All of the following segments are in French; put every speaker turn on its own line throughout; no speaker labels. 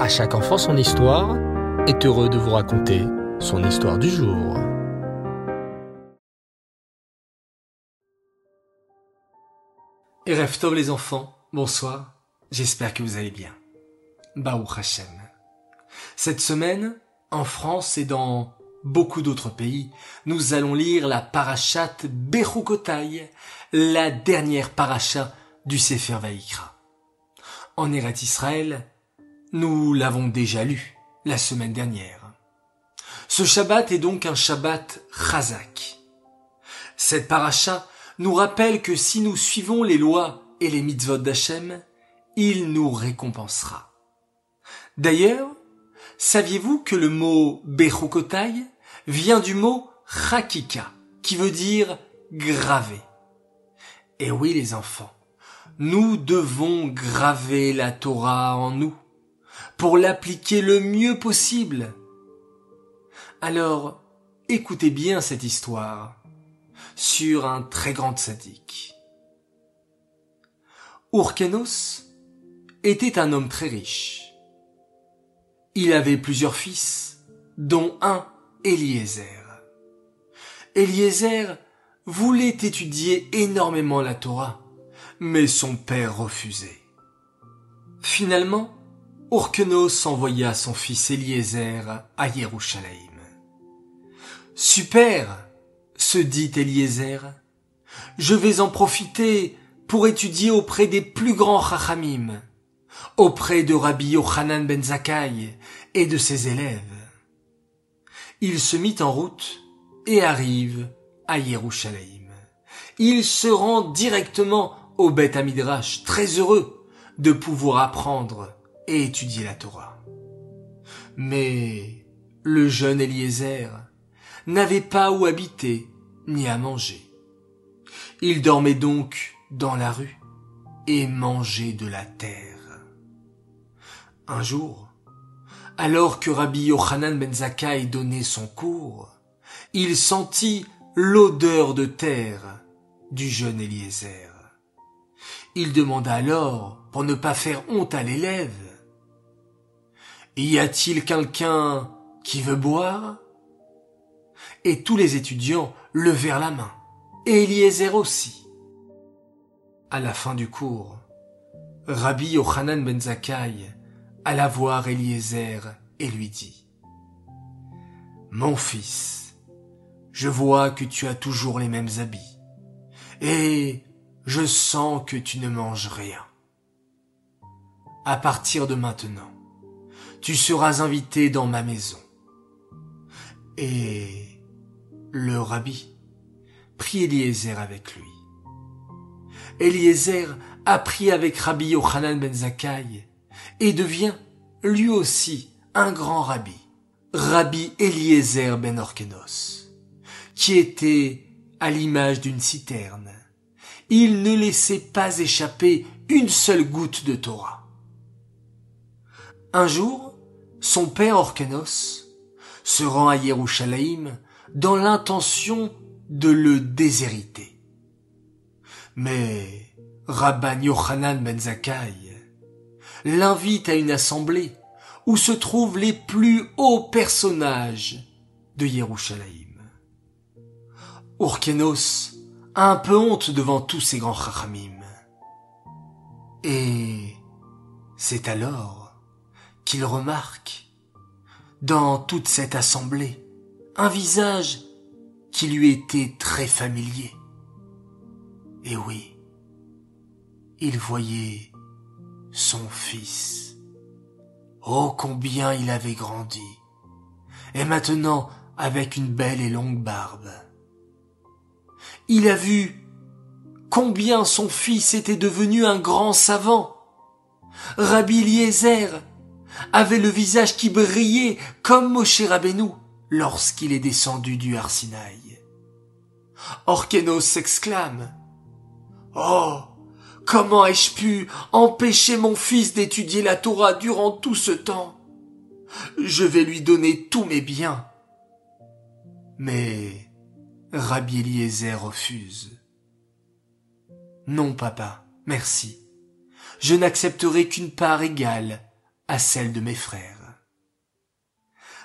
À chaque enfant son histoire est heureux de vous raconter son histoire du jour.
Et les enfants, bonsoir, j'espère que vous allez bien. Baou Hashem. Cette semaine, en France et dans beaucoup d'autres pays, nous allons lire la parachat Bechukotai, la dernière paracha du Sefer Vaïkra. En Eretz Israël, nous l'avons déjà lu la semaine dernière. Ce Shabbat est donc un Shabbat Chazak. Cette paracha nous rappelle que si nous suivons les lois et les mitzvot d'Hachem, il nous récompensera. D'ailleurs, saviez-vous que le mot Bechukotai vient du mot Chakika, qui veut dire graver. Et oui les enfants, nous devons graver la Torah en nous pour l'appliquer le mieux possible. Alors, écoutez bien cette histoire sur un très grand sadique. Urkenos était un homme très riche. Il avait plusieurs fils, dont un Eliezer. Eliezer voulait étudier énormément la Torah, mais son père refusait. Finalement, Urkenos envoya son fils Eliezer à Yerushalayim. Super, se dit Eliezer. Je vais en profiter pour étudier auprès des plus grands chachamim, auprès de Rabbi Yochanan ben et de ses élèves. Il se mit en route et arrive à Yerushalayim. Il se rend directement au Beth Amidrash, très heureux de pouvoir apprendre étudier la Torah. Mais le jeune Eliezer n'avait pas où habiter ni à manger. Il dormait donc dans la rue et mangeait de la terre. Un jour, alors que Rabbi Yochanan ben Zakkai donnait son cours, il sentit l'odeur de terre du jeune Eliezer. Il demanda alors, pour ne pas faire honte à l'élève, y a-t-il quelqu'un qui veut boire? Et tous les étudiants levèrent la main, et Eliezer aussi. À la fin du cours, Rabbi Yochanan ben Zakkai alla voir Eliezer et lui dit Mon fils, je vois que tu as toujours les mêmes habits, et je sens que tu ne manges rien. À partir de maintenant, tu seras invité dans ma maison. Et le rabbi prit Eliezer avec lui. Eliezer apprit avec Rabbi Yochanan ben Zakkai et devient lui aussi un grand rabbi, Rabbi Eliezer ben Orkenos, qui était à l'image d'une citerne. Il ne laissait pas échapper une seule goutte de Torah. Un jour, son père Orkenos se rend à Yerushalayim dans l'intention de le déshériter. Mais Rabban Yochanan ben Zakkai l'invite à une assemblée où se trouvent les plus hauts personnages de Yerushalayim. Orkenos a un peu honte devant tous ces grands chachamim. Et c'est alors qu'il remarque, dans toute cette assemblée, un visage qui lui était très familier. Et oui, il voyait son fils. Oh combien il avait grandi. Et maintenant avec une belle et longue barbe. Il a vu combien son fils était devenu un grand savant. Rabbi Eliezer avait le visage qui brillait comme Moshe Rabbeinu lorsqu'il est descendu du Arsinaï. Orkenos s'exclame. Oh! Comment ai-je pu empêcher mon fils d'étudier la Torah durant tout ce temps? Je vais lui donner tous mes biens. Mais Rabbi Eliezer refuse. Non, papa, merci. Je n'accepterai qu'une part égale à celle de mes frères.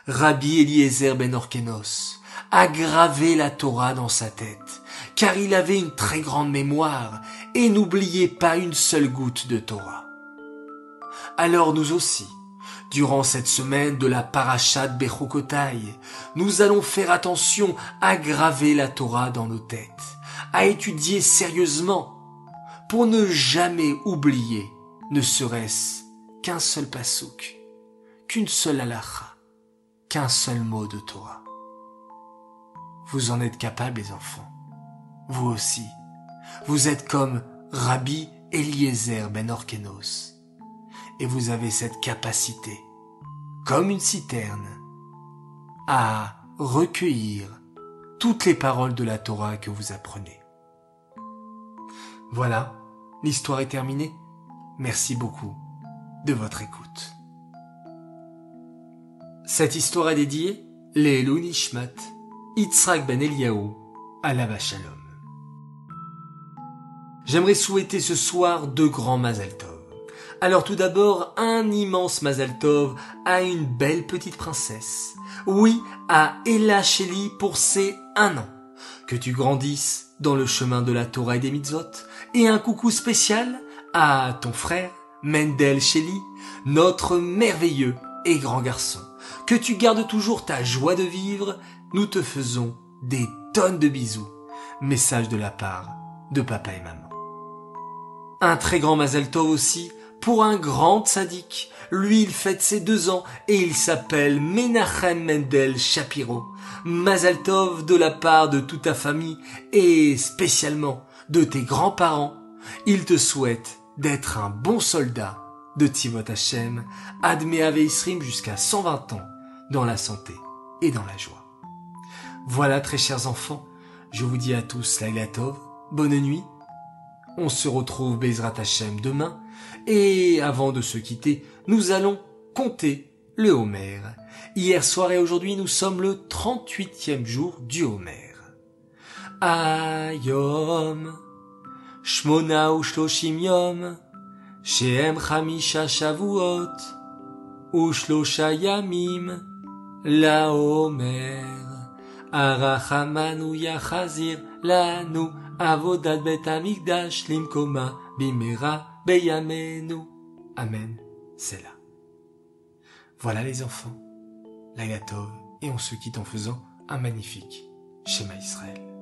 Rabbi Eliezer ben Orkenos a gravé la Torah dans sa tête, car il avait une très grande mémoire et n'oubliait pas une seule goutte de Torah. Alors nous aussi, durant cette semaine de la Parashat Bechukotai, nous allons faire attention à graver la Torah dans nos têtes, à étudier sérieusement, pour ne jamais oublier, ne serait-ce qu'un seul pasouk, qu'une seule halacha, qu'un seul mot de Torah. Vous en êtes capables, les enfants. Vous aussi. Vous êtes comme Rabbi Eliezer ben Orkenos. Et vous avez cette capacité, comme une citerne, à recueillir toutes les paroles de la Torah que vous apprenez. Voilà, l'histoire est terminée. Merci beaucoup de votre écoute. Cette histoire est dédiée les Nishmat, Yitzhak ben Eliyahu, la Shalom. J'aimerais souhaiter ce soir deux grands Mazal Tov. Alors tout d'abord, un immense Mazal Tov à une belle petite princesse. Oui, à Ella Sheli pour ses un an. Que tu grandisses dans le chemin de la Torah et des mitzvot. Et un coucou spécial à ton frère, Mendel Sheli, notre merveilleux et grand garçon. Que tu gardes toujours ta joie de vivre, nous te faisons des tonnes de bisous. Message de la part de papa et maman. Un très grand Mazel Tov aussi pour un grand sadique. Lui, il fête ses deux ans et il s'appelle Menachem Mendel Shapiro. Mazel Tov de la part de toute ta famille et spécialement de tes grands-parents. Il te souhaite d'être un bon soldat de Tivot Hashem, Admé Isrim jusqu'à 120 ans, dans la santé et dans la joie. Voilà, très chers enfants, je vous dis à tous la Tov, bonne nuit. On se retrouve Bezrat Hashem demain, et avant de se quitter, nous allons compter le Homer. Hier soir et aujourd'hui, nous sommes le 38e jour du Homer. Ayom, Shmona Ushloshim Yom, Shehem Chamisha Shavuot, Ushlosha Yamim, La Homer, Arachamanu Yachazir, Lanu, Avodat Bet Amigdash, Limkoma, Bimera, Beyamenu. Amen, c'est là. Voilà les enfants, la et on se quitte en faisant un magnifique schéma Israël.